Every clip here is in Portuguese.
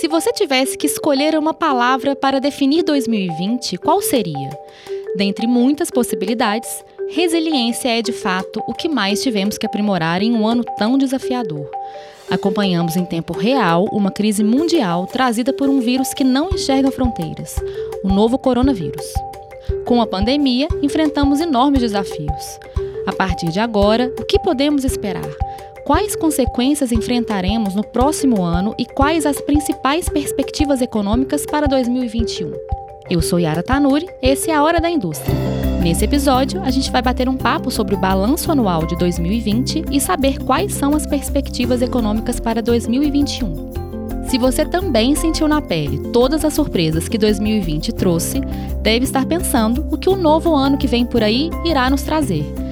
Se você tivesse que escolher uma palavra para definir 2020, qual seria? Dentre muitas possibilidades, resiliência é de fato o que mais tivemos que aprimorar em um ano tão desafiador. Acompanhamos em tempo real uma crise mundial trazida por um vírus que não enxerga fronteiras, o novo coronavírus. Com a pandemia, enfrentamos enormes desafios. A partir de agora, o que podemos esperar? Quais consequências enfrentaremos no próximo ano e quais as principais perspectivas econômicas para 2021? Eu sou Yara Tanuri, esse é a Hora da Indústria. Nesse episódio, a gente vai bater um papo sobre o balanço anual de 2020 e saber quais são as perspectivas econômicas para 2021. Se você também sentiu na pele todas as surpresas que 2020 trouxe, deve estar pensando o que o novo ano que vem por aí irá nos trazer.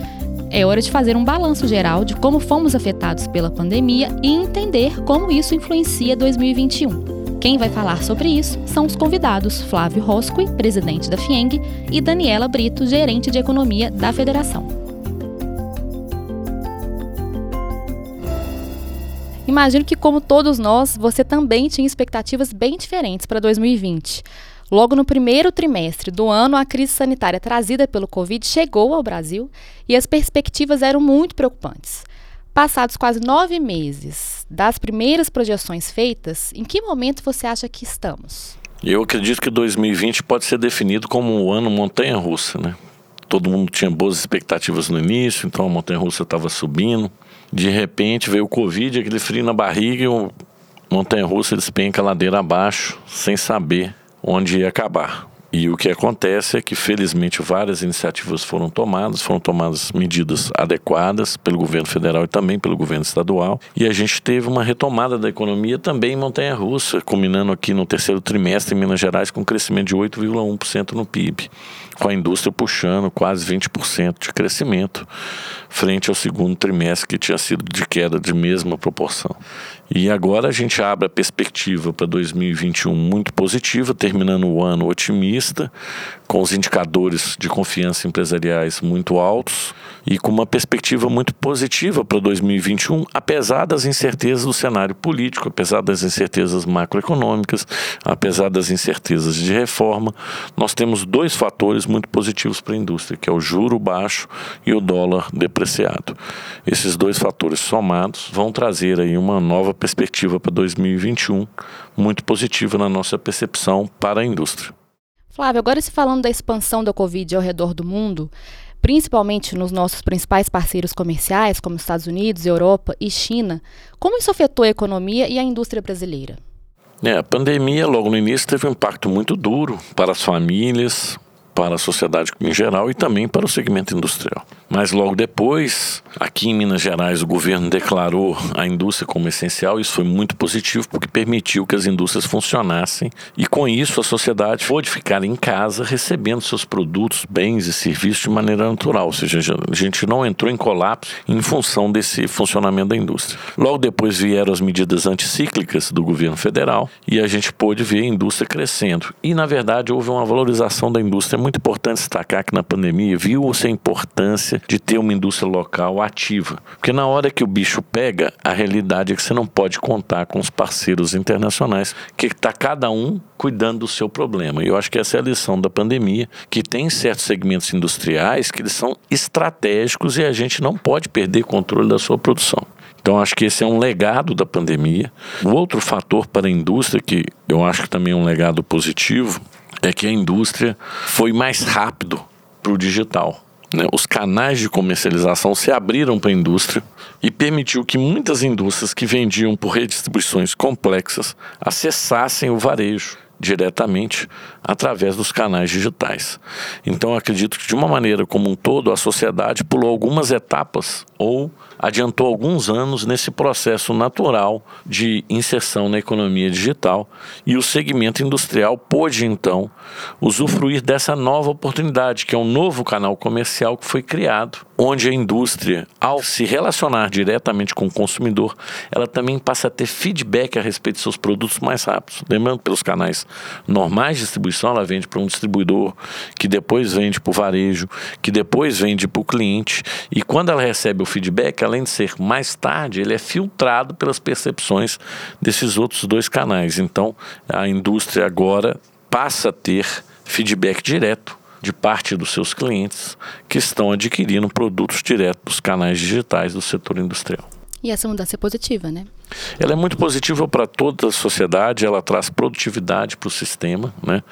É hora de fazer um balanço geral de como fomos afetados pela pandemia e entender como isso influencia 2021. Quem vai falar sobre isso são os convidados Flávio Roscoe, presidente da FIENG, e Daniela Brito, gerente de economia da federação. Imagino que, como todos nós, você também tinha expectativas bem diferentes para 2020. Logo no primeiro trimestre do ano, a crise sanitária trazida pelo Covid chegou ao Brasil e as perspectivas eram muito preocupantes. Passados quase nove meses das primeiras projeções feitas, em que momento você acha que estamos? Eu acredito que 2020 pode ser definido como um ano montanha-russa, né? Todo mundo tinha boas expectativas no início, então a montanha-russa estava subindo. De repente veio o Covid, aquele frio na barriga e o montanha-russa despenca a ladeira abaixo, sem saber onde ia acabar. E o que acontece é que, felizmente, várias iniciativas foram tomadas, foram tomadas medidas adequadas pelo governo federal e também pelo governo estadual. E a gente teve uma retomada da economia também em Montanha Russa, culminando aqui no terceiro trimestre em Minas Gerais com um crescimento de 8,1% no PIB, com a indústria puxando quase 20% de crescimento, frente ao segundo trimestre que tinha sido de queda de mesma proporção. E agora a gente abre a perspectiva para 2021 muito positiva, terminando o ano otimista, com os indicadores de confiança empresariais muito altos e com uma perspectiva muito positiva para 2021, apesar das incertezas do cenário político, apesar das incertezas macroeconômicas, apesar das incertezas de reforma, nós temos dois fatores muito positivos para a indústria, que é o juro baixo e o dólar depreciado. Esses dois fatores somados vão trazer aí uma nova perspectiva para 2021 muito positiva na nossa percepção para a indústria. Flávio, agora se falando da expansão da Covid ao redor do mundo, principalmente nos nossos principais parceiros comerciais, como Estados Unidos, Europa e China, como isso afetou a economia e a indústria brasileira? É, a pandemia, logo no início, teve um impacto muito duro para as famílias, para a sociedade em geral e também para o segmento industrial. Mas logo depois, aqui em Minas Gerais, o governo declarou a indústria como essencial. Isso foi muito positivo porque permitiu que as indústrias funcionassem e com isso a sociedade pôde ficar em casa recebendo seus produtos, bens e serviços de maneira natural. Ou seja, a gente não entrou em colapso em função desse funcionamento da indústria. Logo depois vieram as medidas anticíclicas do governo federal e a gente pôde ver a indústria crescendo. E na verdade houve uma valorização da indústria muito importante destacar que na pandemia viu-se a importância de ter uma indústria local ativa. Porque na hora que o bicho pega, a realidade é que você não pode contar com os parceiros internacionais, que está cada um cuidando do seu problema. E eu acho que essa é a lição da pandemia, que tem certos segmentos industriais que eles são estratégicos e a gente não pode perder controle da sua produção. Então, acho que esse é um legado da pandemia. O outro fator para a indústria, que eu acho que também é um legado positivo, é que a indústria foi mais rápido para o digital. Né? Os canais de comercialização se abriram para a indústria e permitiu que muitas indústrias que vendiam por redistribuições complexas acessassem o varejo diretamente através dos canais digitais. Então acredito que de uma maneira como um todo a sociedade pulou algumas etapas ou adiantou alguns anos nesse processo natural de inserção na economia digital e o segmento industrial pôde então usufruir dessa nova oportunidade, que é um novo canal comercial que foi criado, onde a indústria, ao se relacionar diretamente com o consumidor, ela também passa a ter feedback a respeito de seus produtos mais rápidos. Lembrando pelos canais normais de distribuição, ela vende para um distribuidor, que depois vende para o varejo, que depois vende para o cliente, e quando ela recebe o feedback, além de ser mais tarde, ele é filtrado pelas percepções desses outros dois canais. Então, a indústria agora passa a ter feedback direto de parte dos seus clientes que estão adquirindo produtos direto dos canais digitais do setor industrial. E essa mudança é positiva, né? Ela é muito positiva para toda a sociedade, ela traz produtividade para o sistema né?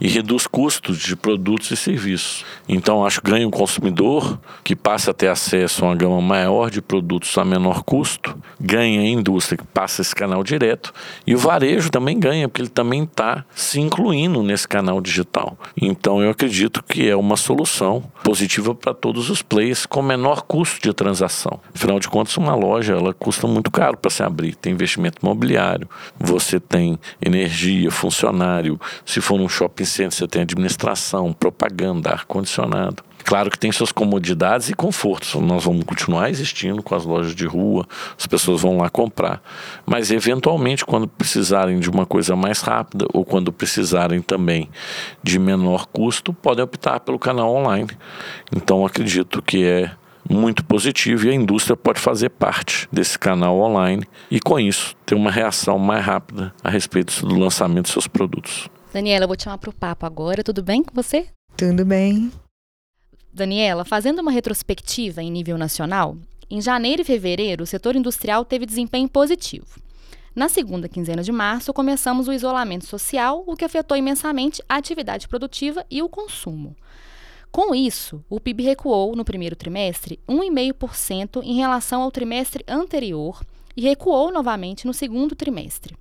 e reduz custos de produtos e serviços. Então, acho que ganha o consumidor, que passa a ter acesso a uma gama maior de produtos a menor custo, ganha a indústria, que passa esse canal direto, e o varejo também ganha, porque ele também está se incluindo nesse canal digital. Então, eu acredito que é uma solução positiva para todos os players com menor custo de transação. Afinal de contas, uma loja ela custa muito caro para se abrir tem investimento imobiliário, você tem energia, funcionário. Se for num shopping center, você tem administração, propaganda, ar-condicionado. Claro que tem suas comodidades e confortos. Nós vamos continuar existindo com as lojas de rua, as pessoas vão lá comprar. Mas, eventualmente, quando precisarem de uma coisa mais rápida ou quando precisarem também de menor custo, podem optar pelo canal online. Então, acredito que é muito positivo e a indústria pode fazer parte desse canal online e, com isso, ter uma reação mais rápida a respeito do lançamento dos seus produtos. Daniela, eu vou te chamar para o papo agora. Tudo bem com você? Tudo bem. Daniela, fazendo uma retrospectiva em nível nacional, em janeiro e fevereiro o setor industrial teve desempenho positivo. Na segunda quinzena de março, começamos o isolamento social, o que afetou imensamente a atividade produtiva e o consumo. Com isso, o PIB recuou no primeiro trimestre 1,5% em relação ao trimestre anterior e recuou novamente no segundo trimestre.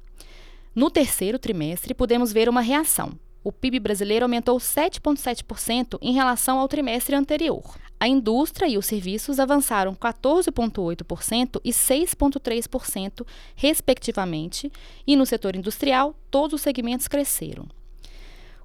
No terceiro trimestre, podemos ver uma reação. O PIB brasileiro aumentou 7,7% em relação ao trimestre anterior. A indústria e os serviços avançaram 14,8% e 6,3%, respectivamente, e no setor industrial, todos os segmentos cresceram.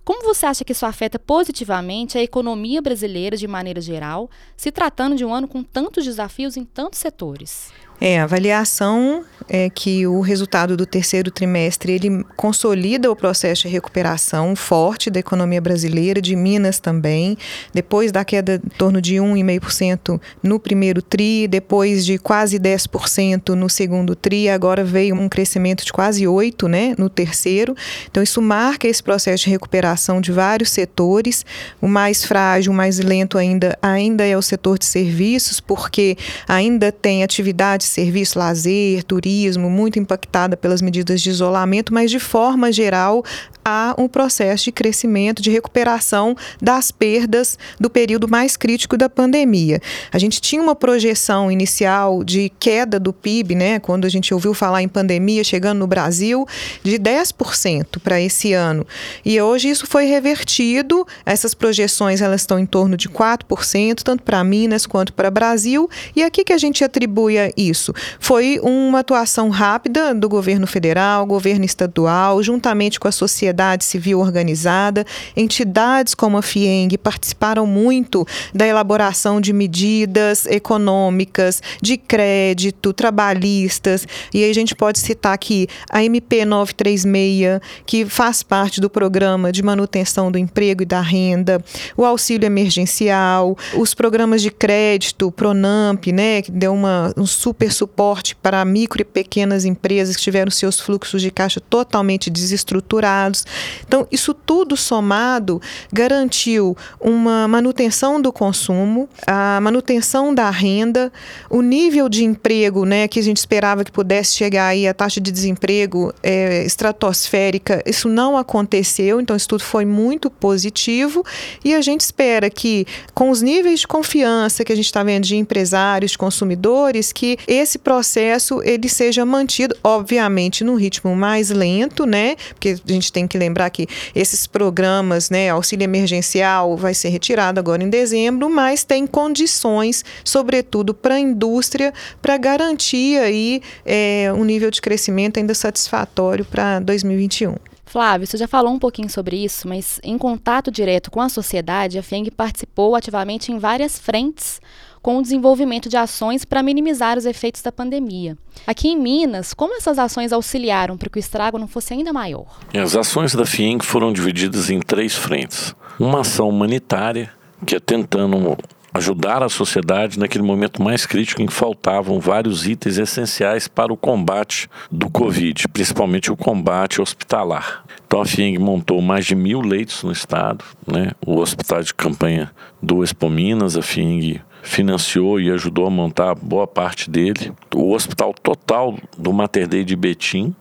Como você acha que isso afeta positivamente a economia brasileira de maneira geral, se tratando de um ano com tantos desafios em tantos setores? É, a avaliação é que o resultado do terceiro trimestre ele consolida o processo de recuperação forte da economia brasileira, de Minas também, depois da queda em torno de 1,5% no primeiro tri, depois de quase 10% no segundo tri, agora veio um crescimento de quase 8%, né, no terceiro. Então isso marca esse processo de recuperação de vários setores. O mais frágil, o mais lento ainda, ainda é o setor de serviços, porque ainda tem atividades serviço, lazer, turismo, muito impactada pelas medidas de isolamento, mas de forma geral há um processo de crescimento, de recuperação das perdas do período mais crítico da pandemia. A gente tinha uma projeção inicial de queda do PIB, né, quando a gente ouviu falar em pandemia chegando no Brasil, de 10% para esse ano. E hoje isso foi revertido, essas projeções elas estão em torno de 4%, tanto para Minas quanto para Brasil. E aqui que a gente atribui isso isso? Foi uma atuação rápida do governo federal, governo estadual, juntamente com a sociedade civil organizada. Entidades como a FIENG participaram muito da elaboração de medidas econômicas, de crédito, trabalhistas. E aí a gente pode citar aqui a MP 936, que faz parte do programa de manutenção do emprego e da renda, o auxílio emergencial, os programas de crédito, Pronamp, né, que deu uma, um super super suporte para micro e pequenas empresas que tiveram seus fluxos de caixa totalmente desestruturados. Então, isso tudo somado garantiu uma manutenção do consumo, a manutenção da renda, o nível de emprego, né, que a gente esperava que pudesse chegar aí a taxa de desemprego é, estratosférica, isso não aconteceu, então isso tudo foi muito positivo e a gente espera que com os níveis de confiança que a gente está vendo de empresários, de consumidores, que esse processo ele seja mantido, obviamente, num ritmo mais lento, né? Porque a gente tem que lembrar que esses programas, né, auxílio emergencial vai ser retirado agora em dezembro, mas tem condições, sobretudo para a indústria, para garantir aí é, um nível de crescimento ainda satisfatório para 2021. Flávio, você já falou um pouquinho sobre isso, mas em contato direto com a sociedade, a FENG participou ativamente em várias frentes com o desenvolvimento de ações para minimizar os efeitos da pandemia. Aqui em Minas, como essas ações auxiliaram para que o estrago não fosse ainda maior? As ações da FIENG foram divididas em três frentes. Uma ação humanitária, que é tentando ajudar a sociedade naquele momento mais crítico em que faltavam vários itens essenciais para o combate do Covid, principalmente o combate hospitalar. Então a FIENG montou mais de mil leitos no estado, né? o hospital de campanha do Expo Minas, a FIENG financiou e ajudou a montar boa parte dele. O hospital total do Mater Dei de Betim,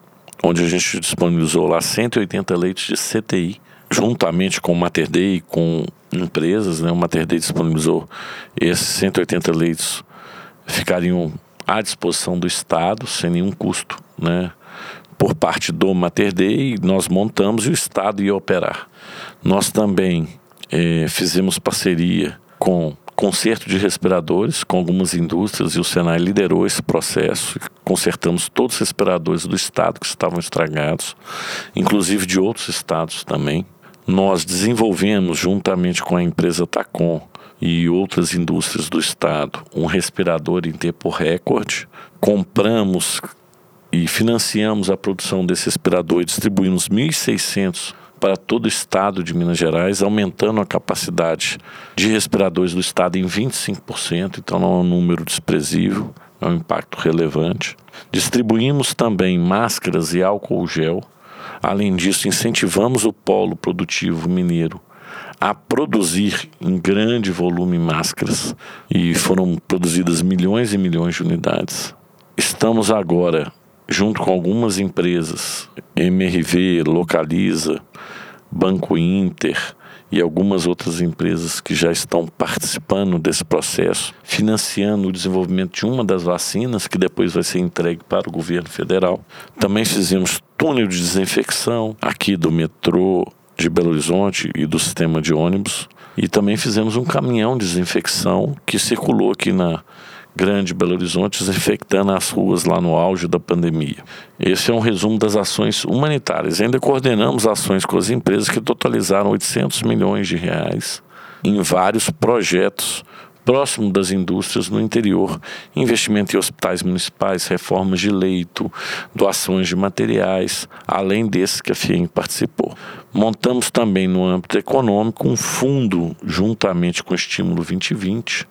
onde a gente disponibilizou lá 180 leitos de CTI, juntamente com o Mater Dei, com empresas, né? O Mater Dei disponibilizou esses 180 leitos ficariam à disposição do Estado sem nenhum custo, né? Por parte do Mater Dei, nós montamos e o Estado ia operar. Nós também eh, fizemos parceria com conserto de respiradores com algumas indústrias e o Senai liderou esse processo. Consertamos todos os respiradores do estado que estavam estragados, inclusive de outros estados também. Nós desenvolvemos, juntamente com a empresa Tacom e outras indústrias do estado, um respirador em tempo recorde. Compramos e financiamos a produção desse respirador e distribuímos 1.600 para todo o estado de Minas Gerais, aumentando a capacidade de respiradores do estado em 25%, então não é um número desprezível, é um impacto relevante. Distribuímos também máscaras e álcool gel. Além disso, incentivamos o polo produtivo mineiro a produzir em grande volume máscaras e foram produzidas milhões e milhões de unidades. Estamos agora junto com algumas empresas, MRV, Localiza, Banco Inter e algumas outras empresas que já estão participando desse processo, financiando o desenvolvimento de uma das vacinas que depois vai ser entregue para o governo federal. Também fizemos túnel de desinfecção aqui do metrô de Belo Horizonte e do sistema de ônibus. E também fizemos um caminhão de desinfecção que circulou aqui na Grande Belo Horizonte, desinfectando as ruas lá no auge da pandemia. Esse é um resumo das ações humanitárias. Ainda coordenamos ações com as empresas que totalizaram 800 milhões de reais em vários projetos próximo das indústrias no interior, investimento em hospitais municipais, reformas de leito, doações de materiais, além desses que a FIEM participou. Montamos também no âmbito econômico um fundo, juntamente com o Estímulo 2020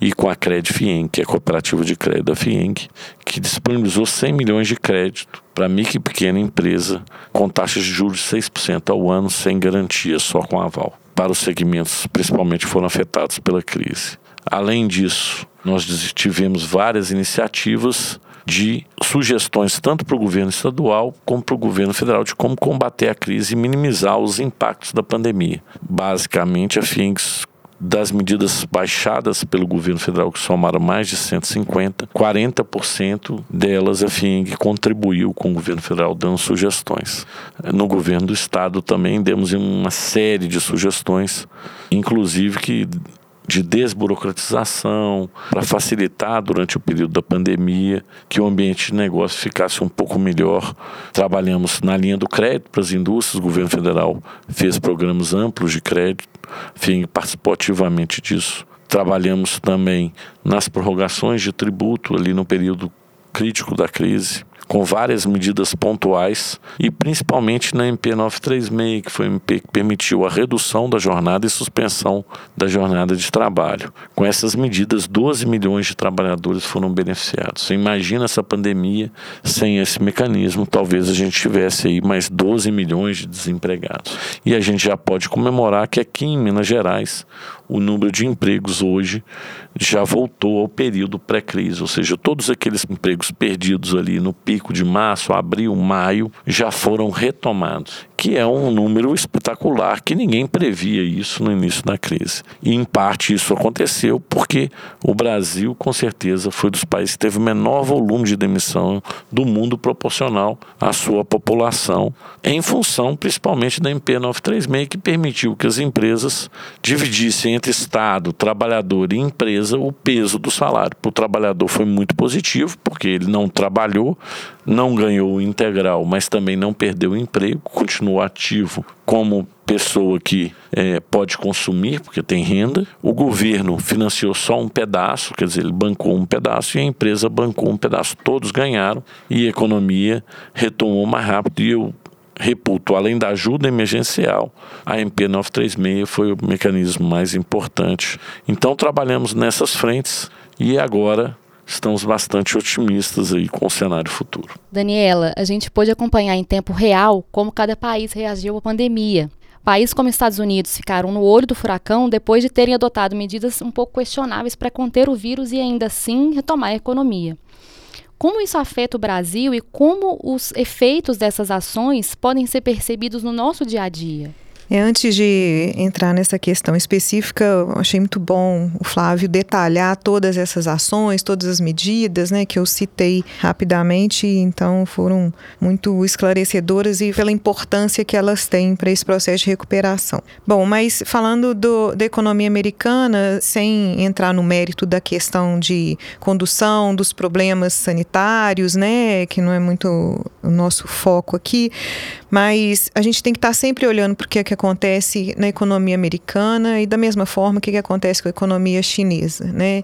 e com a Cred FIENG, que é a cooperativa de crédito da FIENG, que disponibilizou 100 milhões de crédito para micro e pequena empresa com taxas de juros de 6% ao ano sem garantia, só com aval, para os segmentos principalmente foram afetados pela crise. Além disso, nós tivemos várias iniciativas de sugestões tanto para o governo estadual como para o governo federal de como combater a crise e minimizar os impactos da pandemia. Basicamente, a FINGS das medidas baixadas pelo governo federal, que somaram mais de 150, 40% delas a FING contribuiu com o governo federal dando sugestões. No governo do estado também demos uma série de sugestões, inclusive que de desburocratização, para facilitar durante o período da pandemia, que o ambiente de negócio ficasse um pouco melhor. Trabalhamos na linha do crédito para as indústrias, o governo federal fez programas amplos de crédito, FING participou ativamente disso. Trabalhamos também nas prorrogações de tributo ali no período crítico da crise com várias medidas pontuais e principalmente na MP 936, que foi a MP que permitiu a redução da jornada e suspensão da jornada de trabalho. Com essas medidas, 12 milhões de trabalhadores foram beneficiados. Você imagina essa pandemia sem esse mecanismo, talvez a gente tivesse aí mais 12 milhões de desempregados. E a gente já pode comemorar que aqui em Minas Gerais o número de empregos hoje já voltou ao período pré-crise, ou seja, todos aqueles empregos perdidos ali no pico de março, abril, maio já foram retomados que é um número espetacular, que ninguém previa isso no início da crise. E em parte isso aconteceu porque o Brasil, com certeza, foi dos países que teve o menor volume de demissão do mundo proporcional à sua população, em função principalmente da MP 936, que permitiu que as empresas dividissem entre Estado, trabalhador e empresa o peso do salário. Para o trabalhador foi muito positivo, porque ele não trabalhou, não ganhou o integral, mas também não perdeu o emprego, continuou ativo como pessoa que é, pode consumir, porque tem renda. O governo financiou só um pedaço, quer dizer, ele bancou um pedaço e a empresa bancou um pedaço. Todos ganharam e a economia retomou mais rápido. E eu repúdio, além da ajuda emergencial, a MP 936 foi o mecanismo mais importante. Então trabalhamos nessas frentes e agora estamos bastante otimistas aí com o cenário futuro. Daniela, a gente pôde acompanhar em tempo real como cada país reagiu à pandemia. Países como Estados Unidos ficaram no olho do furacão depois de terem adotado medidas um pouco questionáveis para conter o vírus e ainda assim retomar a economia. Como isso afeta o Brasil e como os efeitos dessas ações podem ser percebidos no nosso dia a dia? É, antes de entrar nessa questão específica, eu achei muito bom o Flávio detalhar todas essas ações, todas as medidas, né, que eu citei rapidamente, então foram muito esclarecedoras e pela importância que elas têm para esse processo de recuperação. Bom, mas falando do, da economia americana, sem entrar no mérito da questão de condução, dos problemas sanitários, né, que não é muito o nosso foco aqui, mas a gente tem que estar sempre olhando para o que, é que acontece na economia americana e da mesma forma o que, que acontece com a economia chinesa. Né?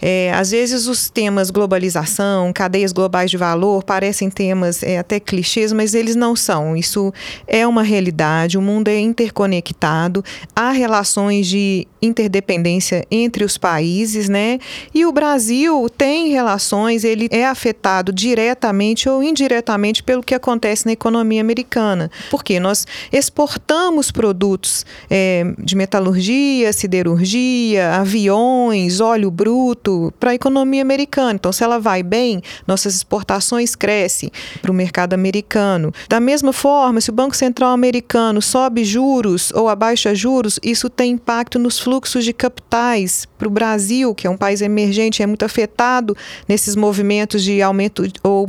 É, às vezes os temas globalização, cadeias globais de valor parecem temas é, até clichês, mas eles não são. Isso é uma realidade, o mundo é interconectado, há relações de interdependência entre os países, né? E o Brasil tem relações, ele é afetado diretamente ou indiretamente pelo que acontece na economia americana. Porque nós exportamos produtos é, de metalurgia, siderurgia, aviões, óleo bruto para a economia americana. Então, se ela vai bem, nossas exportações crescem para o mercado americano. Da mesma forma, se o Banco Central americano sobe juros ou abaixa juros, isso tem impacto nos fluxos de capitais para o Brasil, que é um país emergente, é muito afetado nesses movimentos de aumento ou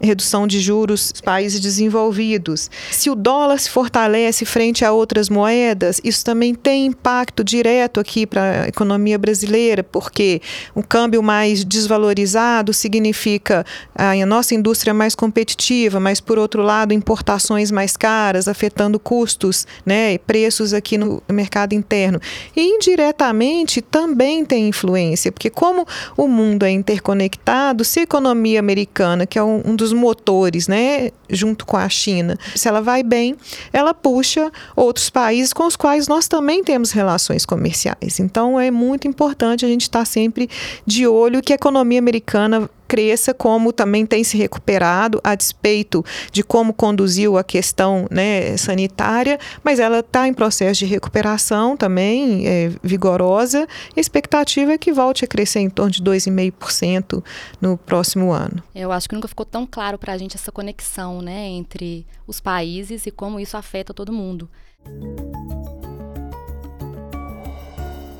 redução de juros países desenvolvidos. Se o dólar se fortalece frente a outras moedas, isso também tem impacto direto aqui para a economia brasileira, porque o câmbio mais desvalorizado significa a nossa indústria mais competitiva, mas por outro lado, importações mais caras, afetando custos, né, preços aqui no mercado interno. E indiretamente também tem influência, porque como o mundo é interconectado, se a economia americana, que é um, um dos motores, né, junto com a China, se ela vai bem, ela puxa outros países com os quais nós também temos relações comerciais. Então é muito importante a gente estar sempre de olho que a economia americana cresça, como também tem se recuperado, a despeito de como conduziu a questão né, sanitária, mas ela está em processo de recuperação também, é, vigorosa. A expectativa é que volte a crescer em torno de 2,5% no próximo ano. Eu acho que nunca ficou tão claro para a gente essa conexão né, entre os países e como isso afeta todo mundo.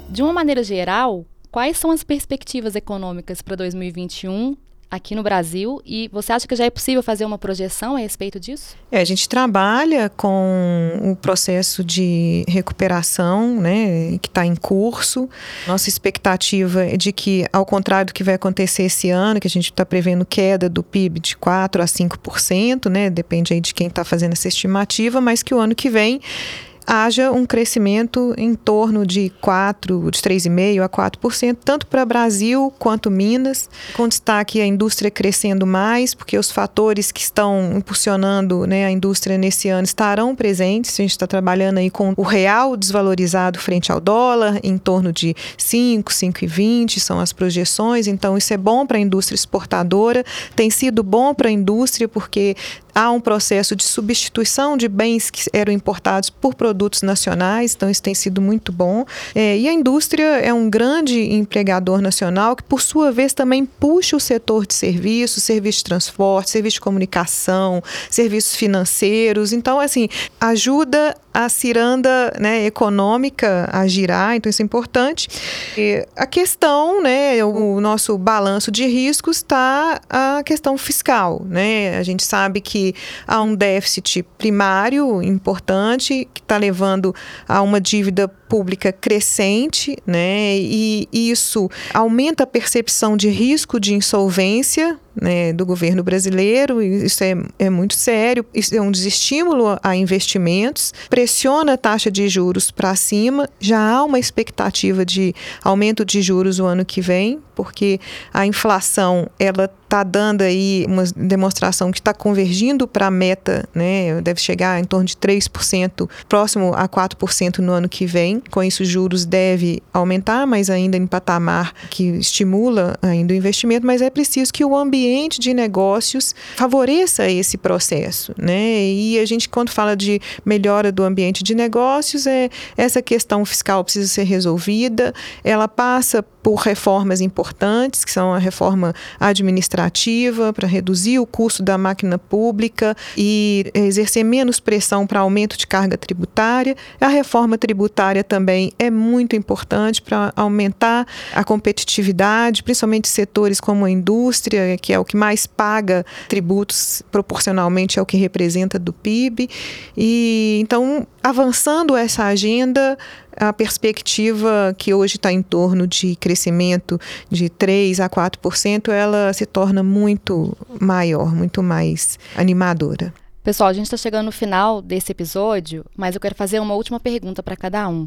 De uma maneira geral, Quais são as perspectivas econômicas para 2021 aqui no Brasil e você acha que já é possível fazer uma projeção a respeito disso? É, a gente trabalha com o processo de recuperação, né, que está em curso. Nossa expectativa é de que, ao contrário do que vai acontecer esse ano, que a gente está prevendo queda do PIB de 4 a 5%, né, depende aí de quem está fazendo essa estimativa, mas que o ano que vem haja um crescimento em torno de 4, de 3,5% a 4%, tanto para Brasil quanto Minas, com destaque a indústria crescendo mais, porque os fatores que estão impulsionando né, a indústria nesse ano estarão presentes. A gente está trabalhando aí com o real desvalorizado frente ao dólar, em torno de 5, 5,20 são as projeções, então isso é bom para a indústria exportadora, tem sido bom para a indústria porque há um processo de substituição de bens que eram importados por produtos nacionais, então isso tem sido muito bom. É, e a indústria é um grande empregador nacional que, por sua vez, também puxa o setor de serviços, serviços de transporte, serviços de comunicação, serviços financeiros. Então, assim, ajuda a ciranda né, econômica a girar, então isso é importante. E a questão, né, o nosso balanço de riscos está a questão fiscal. Né? A gente sabe que há um déficit primário importante que está levando a uma dívida pública crescente, né? E isso aumenta a percepção de risco de insolvência né, do governo brasileiro, isso é, é muito sério, isso é um desestímulo a investimentos, pressiona a taxa de juros para cima, já há uma expectativa de aumento de juros o ano que vem, porque a inflação ela está dando aí uma demonstração que está convergindo para a meta, né? Deve chegar em torno de 3%, próximo a 4% no ano que vem. Com isso, os juros deve aumentar, mas ainda em patamar que estimula ainda o investimento, mas é preciso que o ambiente de negócios favoreça esse processo, né? E a gente, quando fala de melhora do ambiente de negócios, é essa questão fiscal precisa ser resolvida, ela passa por reformas importantes, que são a reforma administrativa para reduzir o custo da máquina pública e exercer menos pressão para aumento de carga tributária. A reforma tributária também é muito importante para aumentar a competitividade, principalmente setores como a indústria, que é o que mais paga tributos proporcionalmente ao que representa do PIB. E então, avançando essa agenda, a perspectiva que hoje está em torno de crescimento de 3 a 4%, ela se torna muito maior, muito mais animadora. Pessoal, a gente está chegando no final desse episódio, mas eu quero fazer uma última pergunta para cada um.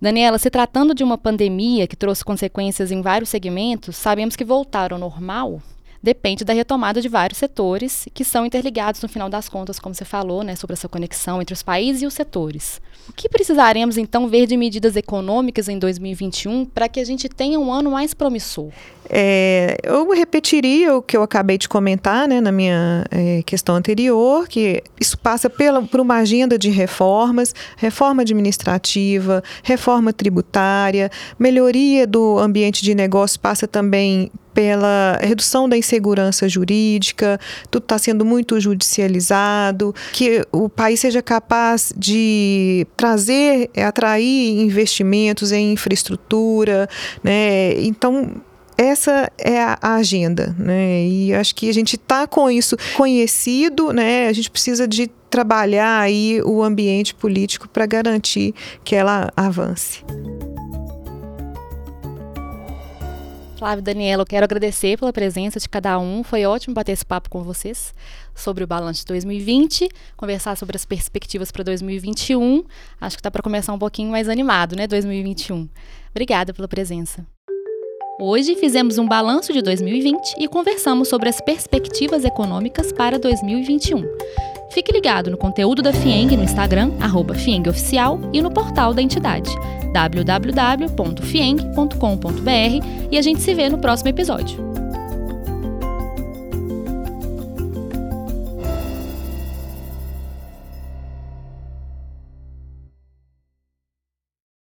Daniela, se tratando de uma pandemia que trouxe consequências em vários segmentos, sabemos que voltar ao normal depende da retomada de vários setores que são interligados no final das contas, como você falou, né, sobre essa conexão entre os países e os setores. O que precisaremos então ver de medidas econômicas em 2021 para que a gente tenha um ano mais promissor? É, eu repetiria o que eu acabei de comentar né, na minha é, questão anterior, que isso passa pela, por uma agenda de reformas, reforma administrativa, reforma tributária, melhoria do ambiente de negócio passa também pela redução da insegurança jurídica, tudo está sendo muito judicializado, que o país seja capaz de trazer, atrair investimentos em infraestrutura, né? Então essa é a agenda, né? E acho que a gente está com isso conhecido, né? A gente precisa de trabalhar aí o ambiente político para garantir que ela avance. Flávio e Daniela, eu quero agradecer pela presença de cada um. Foi ótimo bater esse papo com vocês sobre o balanço de 2020, conversar sobre as perspectivas para 2021. Acho que está para começar um pouquinho mais animado, né, 2021. Obrigada pela presença. Hoje fizemos um balanço de 2020 e conversamos sobre as perspectivas econômicas para 2021. Fique ligado no conteúdo da FIENG no Instagram, FIENGOficial, e no portal da entidade, www.fieng.com.br, e a gente se vê no próximo episódio.